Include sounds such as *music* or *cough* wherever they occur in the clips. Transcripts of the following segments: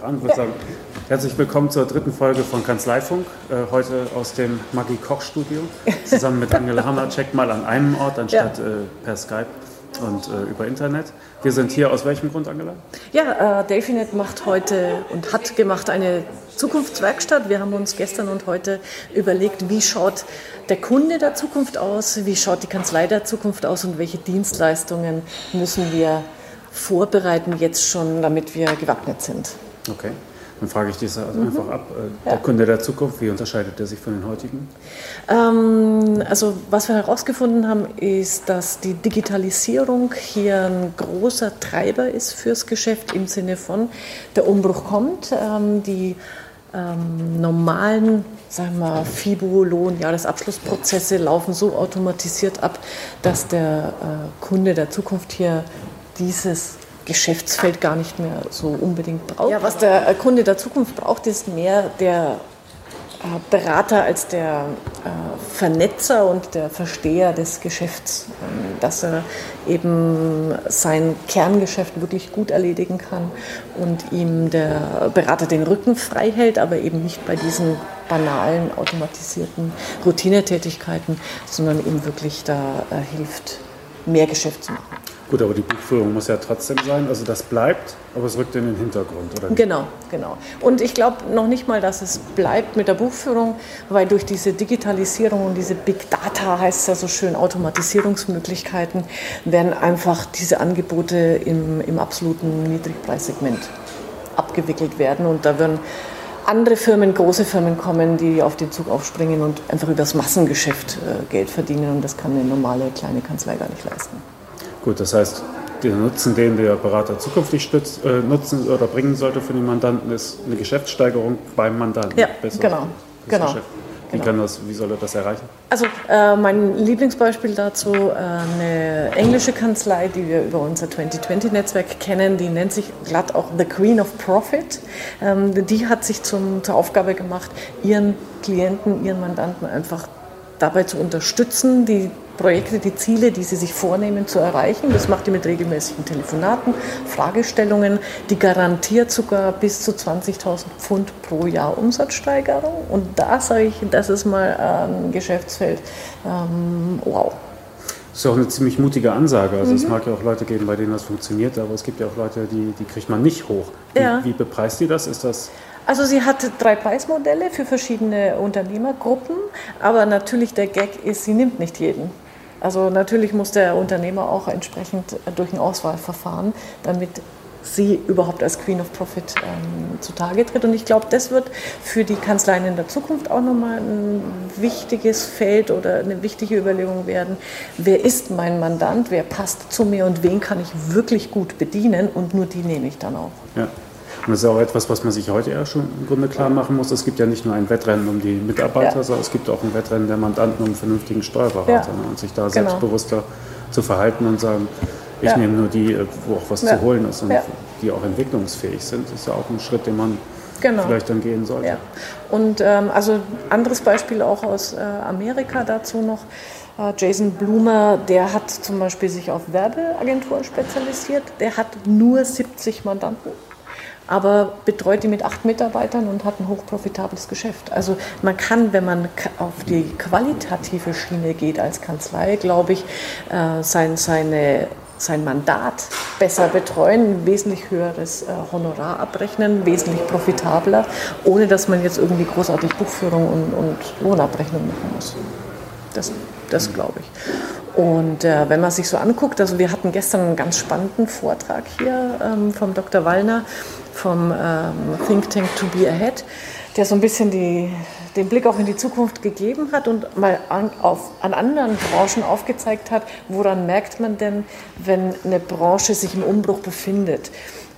an. Ich würde sagen, herzlich willkommen zur dritten Folge von Kanzleifunk. Äh, heute aus dem Maggi Koch Studio zusammen mit Angela Hammercheck mal an einem Ort anstatt ja. äh, per Skype und äh, über Internet. Wir sind hier aus welchem Grund, Angela? Ja, äh, Delphinet macht heute und hat gemacht eine Zukunftswerkstatt. Wir haben uns gestern und heute überlegt, wie schaut der Kunde der Zukunft aus, wie schaut die Kanzlei der Zukunft aus und welche Dienstleistungen müssen wir vorbereiten jetzt schon, damit wir gewappnet sind. Okay. Dann frage ich dich also mhm. einfach ab. Äh, der ja. Kunde der Zukunft, wie unterscheidet er sich von den heutigen? Ähm, also was wir herausgefunden haben, ist, dass die Digitalisierung hier ein großer Treiber ist fürs Geschäft im Sinne von, der Umbruch kommt. Ähm, die ähm, normalen sagen wir, FIBO, Lohn, Jahresabschlussprozesse laufen so automatisiert ab, dass der äh, Kunde der Zukunft hier dieses Geschäftsfeld gar nicht mehr so unbedingt braucht. Ja, was der Kunde der Zukunft braucht, ist mehr der äh, Berater als der äh, Vernetzer und der Versteher des Geschäfts, ähm, dass er eben sein Kerngeschäft wirklich gut erledigen kann und ihm der Berater den Rücken frei hält, aber eben nicht bei diesen banalen, automatisierten Routinetätigkeiten, sondern ihm wirklich da äh, hilft, mehr Geschäft zu machen. Gut, aber die Buchführung muss ja trotzdem sein. Also das bleibt, aber es rückt in den Hintergrund, oder? Genau, genau. Und ich glaube noch nicht mal, dass es bleibt mit der Buchführung, weil durch diese Digitalisierung und diese Big Data, heißt es ja so schön, Automatisierungsmöglichkeiten, werden einfach diese Angebote im, im absoluten Niedrigpreissegment abgewickelt werden. Und da werden andere Firmen, große Firmen kommen, die auf den Zug aufspringen und einfach übers Massengeschäft äh, Geld verdienen. Und das kann eine normale kleine Kanzlei gar nicht leisten. Gut, das heißt, der Nutzen, den der Berater zukünftig stützt, äh, nutzen oder bringen sollte für den Mandanten, ist eine Geschäftssteigerung beim Mandanten. Ja, Besser genau. genau. Wie, kann das, wie soll er das erreichen? Also äh, mein Lieblingsbeispiel dazu, äh, eine englische Kanzlei, die wir über unser 2020-Netzwerk kennen, die nennt sich glatt auch The Queen of Profit. Ähm, die hat sich zum, zur Aufgabe gemacht, ihren Klienten, ihren Mandanten einfach dabei zu unterstützen, die Projekte, die Ziele, die sie sich vornehmen, zu erreichen. Das macht ihr mit regelmäßigen Telefonaten, Fragestellungen, die garantiert sogar bis zu 20.000 Pfund pro Jahr Umsatzsteigerung. Und da sage ich, das ist mal ein Geschäftsfeld. Ähm, wow. Das ist ja auch eine ziemlich mutige Ansage. Also mhm. es mag ja auch Leute geben, bei denen das funktioniert, aber es gibt ja auch Leute, die, die kriegt man nicht hoch. Wie, ja. wie bepreist ihr das? Ist das also sie hat drei Preismodelle für verschiedene Unternehmergruppen, aber natürlich der Gag ist, sie nimmt nicht jeden. Also natürlich muss der Unternehmer auch entsprechend durch ein Auswahlverfahren, damit sie überhaupt als Queen of Profit ähm, zutage tritt. Und ich glaube, das wird für die Kanzleien in der Zukunft auch nochmal ein wichtiges Feld oder eine wichtige Überlegung werden. Wer ist mein Mandant? Wer passt zu mir und wen kann ich wirklich gut bedienen? Und nur die nehme ich dann auch. Ja. Und das ist auch etwas, was man sich heute ja schon im Grunde klar machen muss. Es gibt ja nicht nur ein Wettrennen um die Mitarbeiter, ja. sondern es gibt auch ein Wettrennen der Mandanten um einen vernünftigen Steuerberater. Ja. Ne? Und sich da genau. selbstbewusster zu verhalten und sagen, ich ja. nehme nur die, wo auch was zu holen ist und die auch entwicklungsfähig sind, ist ja auch ein Schritt, den man genau. vielleicht dann gehen sollte. Ja. Und ähm, also anderes Beispiel auch aus äh, Amerika dazu noch. Äh, Jason Blumer, der hat zum Beispiel sich auf Werbeagenturen spezialisiert. Der hat nur 70 Mandanten aber betreut die mit acht Mitarbeitern und hat ein hochprofitables Geschäft. Also man kann, wenn man auf die qualitative Schiene geht als Kanzlei, glaube ich, äh, sein, seine sein Mandat besser betreuen, wesentlich höheres äh, Honorar abrechnen, wesentlich profitabler, ohne dass man jetzt irgendwie großartig Buchführung und, und Lohnabrechnung machen muss. Das, das glaube ich. Und äh, wenn man sich so anguckt, also wir hatten gestern einen ganz spannenden Vortrag hier ähm, vom Dr. Wallner vom ähm, Think Tank To Be Ahead, der so ein bisschen die, den Blick auch in die Zukunft gegeben hat und mal an, auf, an anderen Branchen aufgezeigt hat, woran merkt man denn, wenn eine Branche sich im Umbruch befindet.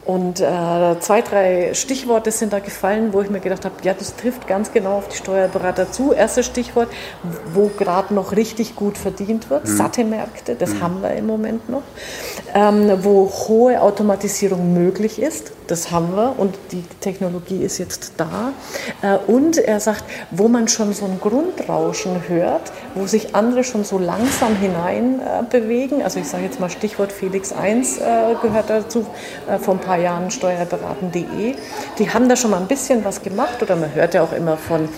Und äh, zwei, drei Stichworte sind da gefallen, wo ich mir gedacht habe, ja, das trifft ganz genau auf die Steuerberater zu. Erstes Stichwort, wo gerade noch richtig gut verdient wird, mhm. satte Märkte, das mhm. haben wir im Moment noch, ähm, wo hohe Automatisierung möglich ist das haben wir und die Technologie ist jetzt da. Äh, und er sagt, wo man schon so ein Grundrauschen hört, wo sich andere schon so langsam hinein äh, bewegen, also ich sage jetzt mal Stichwort Felix 1 äh, gehört dazu, vor ein paar Jahren steuerberaten.de, die haben da schon mal ein bisschen was gemacht oder man hört ja auch immer von,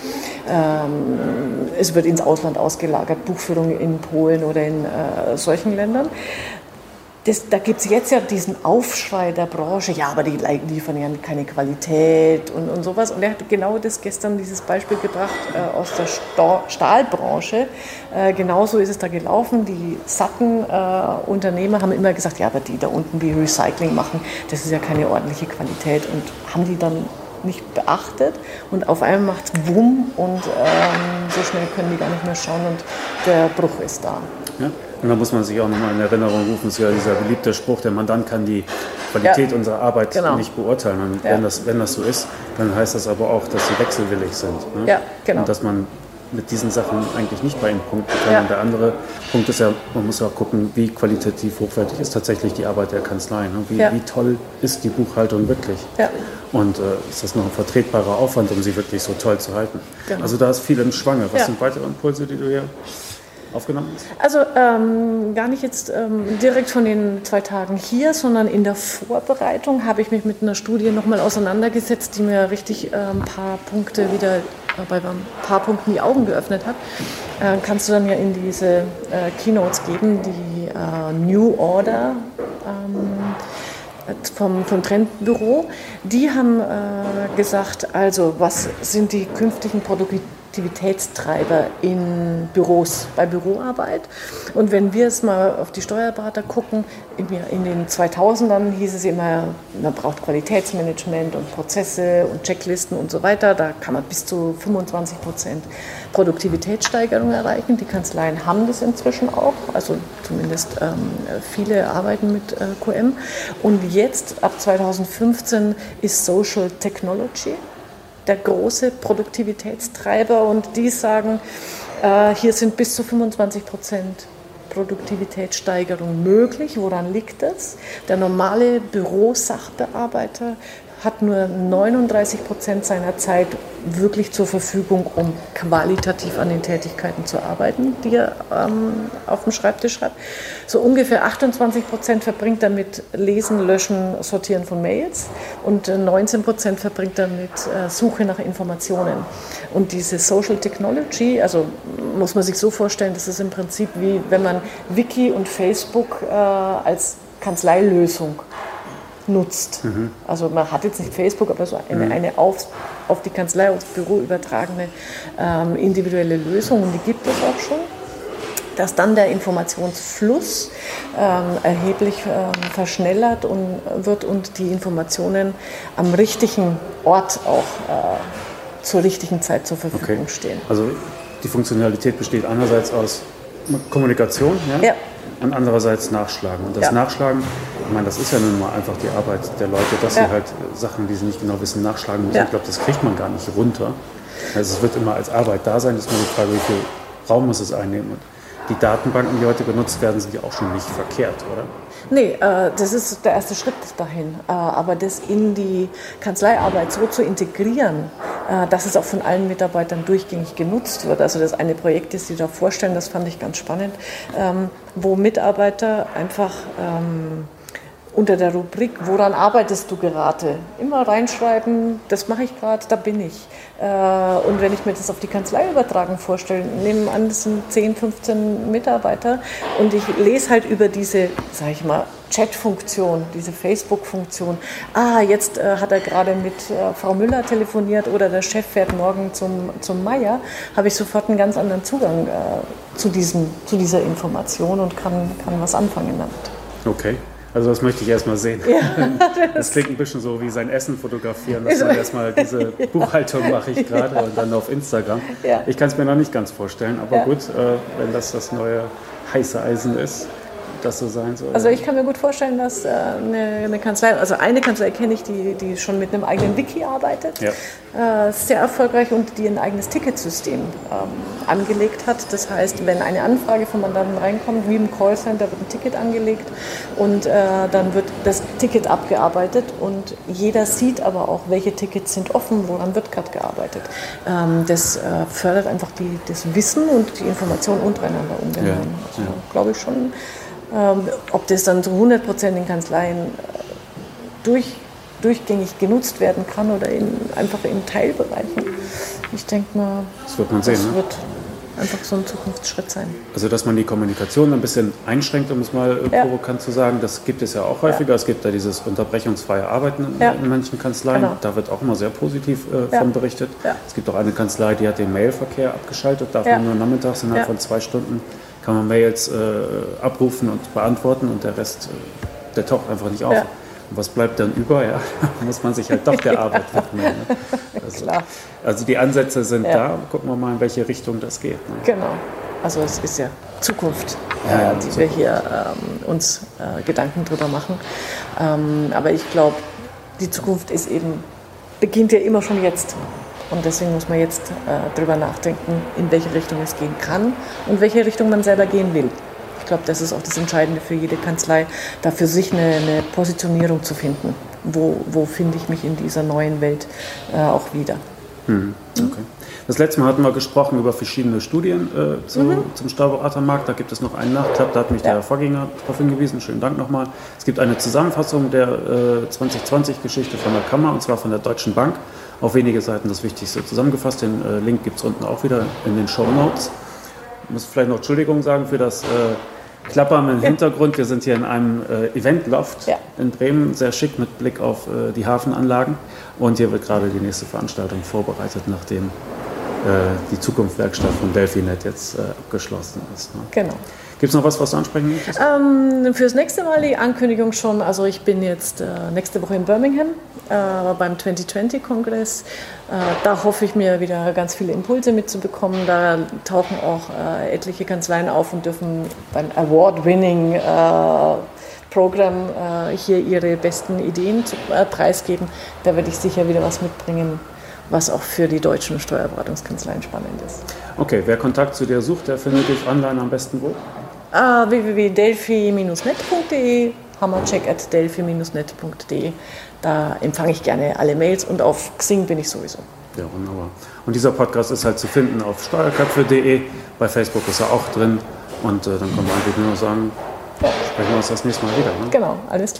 ähm, es wird ins Ausland ausgelagert, Buchführung in Polen oder in äh, solchen Ländern das, da gibt es jetzt ja diesen Aufschrei der Branche, ja, aber die liefern ja keine Qualität und, und sowas. Und er hat genau das gestern, dieses Beispiel gebracht äh, aus der Sta Stahlbranche. Äh, genauso ist es da gelaufen. Die satten äh, Unternehmer haben immer gesagt, ja, aber die da unten, die Recycling machen, das ist ja keine ordentliche Qualität. Und haben die dann nicht beachtet und auf einmal macht es Wumm und ähm, so schnell können die gar nicht mehr schauen und der Bruch ist da. Ja. Und da muss man sich auch nochmal in Erinnerung rufen, es ist ja dieser beliebte Spruch, der Mandant kann die Qualität ja. unserer Arbeit genau. nicht beurteilen. Und ja. wenn, das, wenn das so ist, dann heißt das aber auch, dass sie wechselwillig sind. Ne? Ja, genau. Und dass man mit diesen Sachen eigentlich nicht bei ihnen punkten kann. Ja. Und der andere Punkt ist ja, man muss auch gucken, wie qualitativ hochwertig ist tatsächlich die Arbeit der Kanzlei. Ne? Wie, ja. wie, toll ist die Buchhaltung wirklich? Ja. Und äh, ist das noch ein vertretbarer Aufwand, um sie wirklich so toll zu halten? Genau. Also da ist viel im Schwange. Was sind weitere Impulse, die du hier aufgenommen? Also ähm, gar nicht jetzt ähm, direkt von den zwei Tagen hier, sondern in der Vorbereitung habe ich mich mit einer Studie nochmal auseinandergesetzt, die mir richtig äh, ein paar Punkte wieder, äh, bei ein paar Punkten die Augen geöffnet hat. Äh, kannst du dann ja in diese äh, Keynotes geben, die äh, New Order. Ähm, vom, vom Trendbüro, die haben äh, gesagt, also was sind die künftigen Produkte, Aktivitätstreiber in Büros, bei Büroarbeit. Und wenn wir jetzt mal auf die Steuerberater gucken, in den 2000ern hieß es immer, man braucht Qualitätsmanagement und Prozesse und Checklisten und so weiter. Da kann man bis zu 25 Prozent Produktivitätssteigerung erreichen. Die Kanzleien haben das inzwischen auch, also zumindest ähm, viele arbeiten mit äh, QM. Und jetzt ab 2015 ist Social Technology der große Produktivitätstreiber und die sagen, äh, hier sind bis zu 25 Prozent Produktivitätssteigerung möglich. Woran liegt das? Der normale Bürosachbearbeiter hat nur 39 Prozent seiner Zeit wirklich zur Verfügung, um qualitativ an den Tätigkeiten zu arbeiten, die er ähm, auf dem Schreibtisch hat. So ungefähr 28 Prozent verbringt er mit Lesen, Löschen, Sortieren von Mails und 19 äh, Prozent verbringt er mit äh, Suche nach Informationen. Und diese Social Technology, also muss man sich so vorstellen, das ist im Prinzip wie wenn man Wiki und Facebook äh, als Kanzleilösung nutzt. Mhm. Also man hat jetzt nicht Facebook, aber so eine, mhm. eine auf, auf die Kanzlei, aufs Büro übertragene ähm, individuelle Lösung und die gibt es auch schon dass dann der Informationsfluss ähm, erheblich ähm, verschnellert und, wird und die Informationen am richtigen Ort auch äh, zur richtigen Zeit zur Verfügung okay. stehen. Also die Funktionalität besteht einerseits aus Kommunikation, ja? ja und andererseits Nachschlagen. Und das ja. Nachschlagen, ich meine, das ist ja nun mal einfach die Arbeit der Leute, dass ja. sie halt Sachen, die sie nicht genau wissen, nachschlagen müssen. Ja. Ich glaube, das kriegt man gar nicht runter. Also es wird immer als Arbeit da sein, ist nur die Frage, wie viel Raum muss es einnehmen. Und die Datenbanken, die heute benutzt werden, sind ja auch schon nicht verkehrt, oder? Nee, äh, das ist der erste Schritt dahin. Äh, aber das in die Kanzleiarbeit so zu integrieren, dass es auch von allen Mitarbeitern durchgängig genutzt wird. Also das eine Projekt, das Sie da vorstellen, das fand ich ganz spannend, ähm, wo Mitarbeiter einfach ähm, unter der Rubrik, woran arbeitest du gerade? Immer reinschreiben, das mache ich gerade, da bin ich. Äh, und wenn ich mir das auf die Kanzlei übertragen vorstelle, nehmen an, das sind 10, 15 Mitarbeiter und ich lese halt über diese, sage ich mal, Chat-Funktion, diese Facebook-Funktion. Ah, jetzt äh, hat er gerade mit äh, Frau Müller telefoniert oder der Chef fährt morgen zum, zum Meier, habe ich sofort einen ganz anderen Zugang äh, zu, diesem, zu dieser Information und kann, kann was anfangen damit. Okay. Also das möchte ich erstmal sehen. Ja, das, *laughs* *laughs* das, klingt ein bisschen so wie sein Essen fotografieren, dass man erstmal diese *laughs* Buchhaltung mache ich gerade ja. und dann auf Instagram. Ja. Ich kann es mir noch nicht ganz vorstellen, aber gut, äh, wenn das das neue heiße Eisen ist, das so sein soll. Also ich kann mir gut vorstellen, dass äh, eine, eine, Kanzlei, also eine Kanzlei kenne ich, die, die schon mit einem eigenen Wiki arbeitet, ja. äh, sehr erfolgreich und die ein eigenes Ticketsystem ähm, angelegt hat. Das heißt, wenn eine Anfrage vom Mandanten reinkommt, wie im Callcenter wird ein Ticket angelegt und äh, dann wird das Ticket abgearbeitet und jeder sieht aber auch, welche Tickets sind offen, woran wird gerade gearbeitet. Ähm, das fördert einfach die, das Wissen und die Information untereinander ungemein. Ja. Also, ja. glaube ich schon. Ähm, ob das dann zu 100 Prozent in Kanzleien äh, durch, durchgängig genutzt werden kann oder in, einfach in Teilbereichen. Ich denke mal, das wird man sehen. Das ne? wird einfach so ein Zukunftsschritt sein. Also, dass man die Kommunikation ein bisschen einschränkt, um es mal ja. provokant zu sagen, das gibt es ja auch häufiger. Ja. Es gibt ja dieses unterbrechungsfreie Arbeiten in, ja. in manchen Kanzleien. Genau. Da wird auch immer sehr positiv äh, von berichtet. Es gibt auch eine Kanzlei, die hat den Mailverkehr abgeschaltet, darf man nur nachmittags innerhalb von zwei Stunden kann man Mails äh, abrufen und beantworten und der Rest, äh, der taucht einfach nicht auf. Ja. Und was bleibt dann über? Ja, *laughs* muss man sich halt doch der Arbeit *laughs* widmen. Ne? Also, also, die Ansätze sind ja. da. Gucken wir mal, in welche Richtung das geht. Ne? Genau. Also es ist ja Zukunft, ja, äh, die Zukunft. wir hier ähm, uns äh, Gedanken drüber machen. Ähm, aber ich glaube, die Zukunft ist eben, beginnt ja immer schon jetzt. Und deswegen muss man jetzt äh, darüber nachdenken, in welche Richtung es gehen kann und welche Richtung man selber gehen will. Ich glaube, das ist auch das Entscheidende für jede Kanzlei, da für sich eine, eine Positionierung zu finden. Wo, wo finde ich mich in dieser neuen Welt äh, auch wieder? Mhm. Okay. Das letzte Mal hatten wir gesprochen über verschiedene Studien äh, zu, mhm. zum Steuerberatermarkt. Da gibt es noch einen Nachklapp, da hat mich ja. der Vorgänger darauf hingewiesen. Schönen Dank nochmal. Es gibt eine Zusammenfassung der äh, 2020-Geschichte von der Kammer und zwar von der Deutschen Bank auf wenige Seiten das Wichtigste zusammengefasst. Den äh, Link gibt es unten auch wieder in den Show Notes. Ich muss vielleicht noch Entschuldigung sagen für das äh, Klappern im Hintergrund. Wir sind hier in einem äh, Eventloft ja. in Bremen, sehr schick mit Blick auf äh, die Hafenanlagen. Und hier wird gerade die nächste Veranstaltung vorbereitet, nachdem äh, die Zukunftswerkstatt von Delphinet jetzt äh, abgeschlossen ist. Ne? Genau. Gibt es noch was, was du ansprechen möchtest? Ähm, fürs nächste Mal die Ankündigung schon. Also ich bin jetzt äh, nächste Woche in Birmingham äh, beim 2020-Kongress. Äh, da hoffe ich mir wieder ganz viele Impulse mitzubekommen. Da tauchen auch äh, etliche Kanzleien auf und dürfen beim Award-Winning äh, Programm äh, hier ihre besten Ideen zu, preisgeben. Da werde ich sicher wieder was mitbringen was auch für die deutschen Steuerberatungskanzleien spannend ist. Okay, wer Kontakt zu dir sucht, der findet dich online am besten wo? Uh, www.delphi-net.de, hammercheck at delphi-net.de. Da empfange ich gerne alle Mails und auf Xing bin ich sowieso. Ja, wunderbar. Und dieser Podcast ist halt zu finden auf steuerköpfe.de. Bei Facebook ist er auch drin. Und äh, dann können wir eigentlich nur sagen, sprechen wir uns das nächste Mal wieder. Ne? Genau, alles klar.